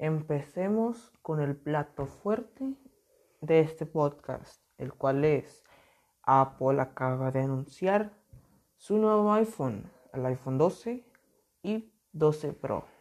Empecemos con el plato fuerte de este podcast, el cual es Apple acaba de anunciar su nuevo iPhone, el iPhone 12 y 12 Pro.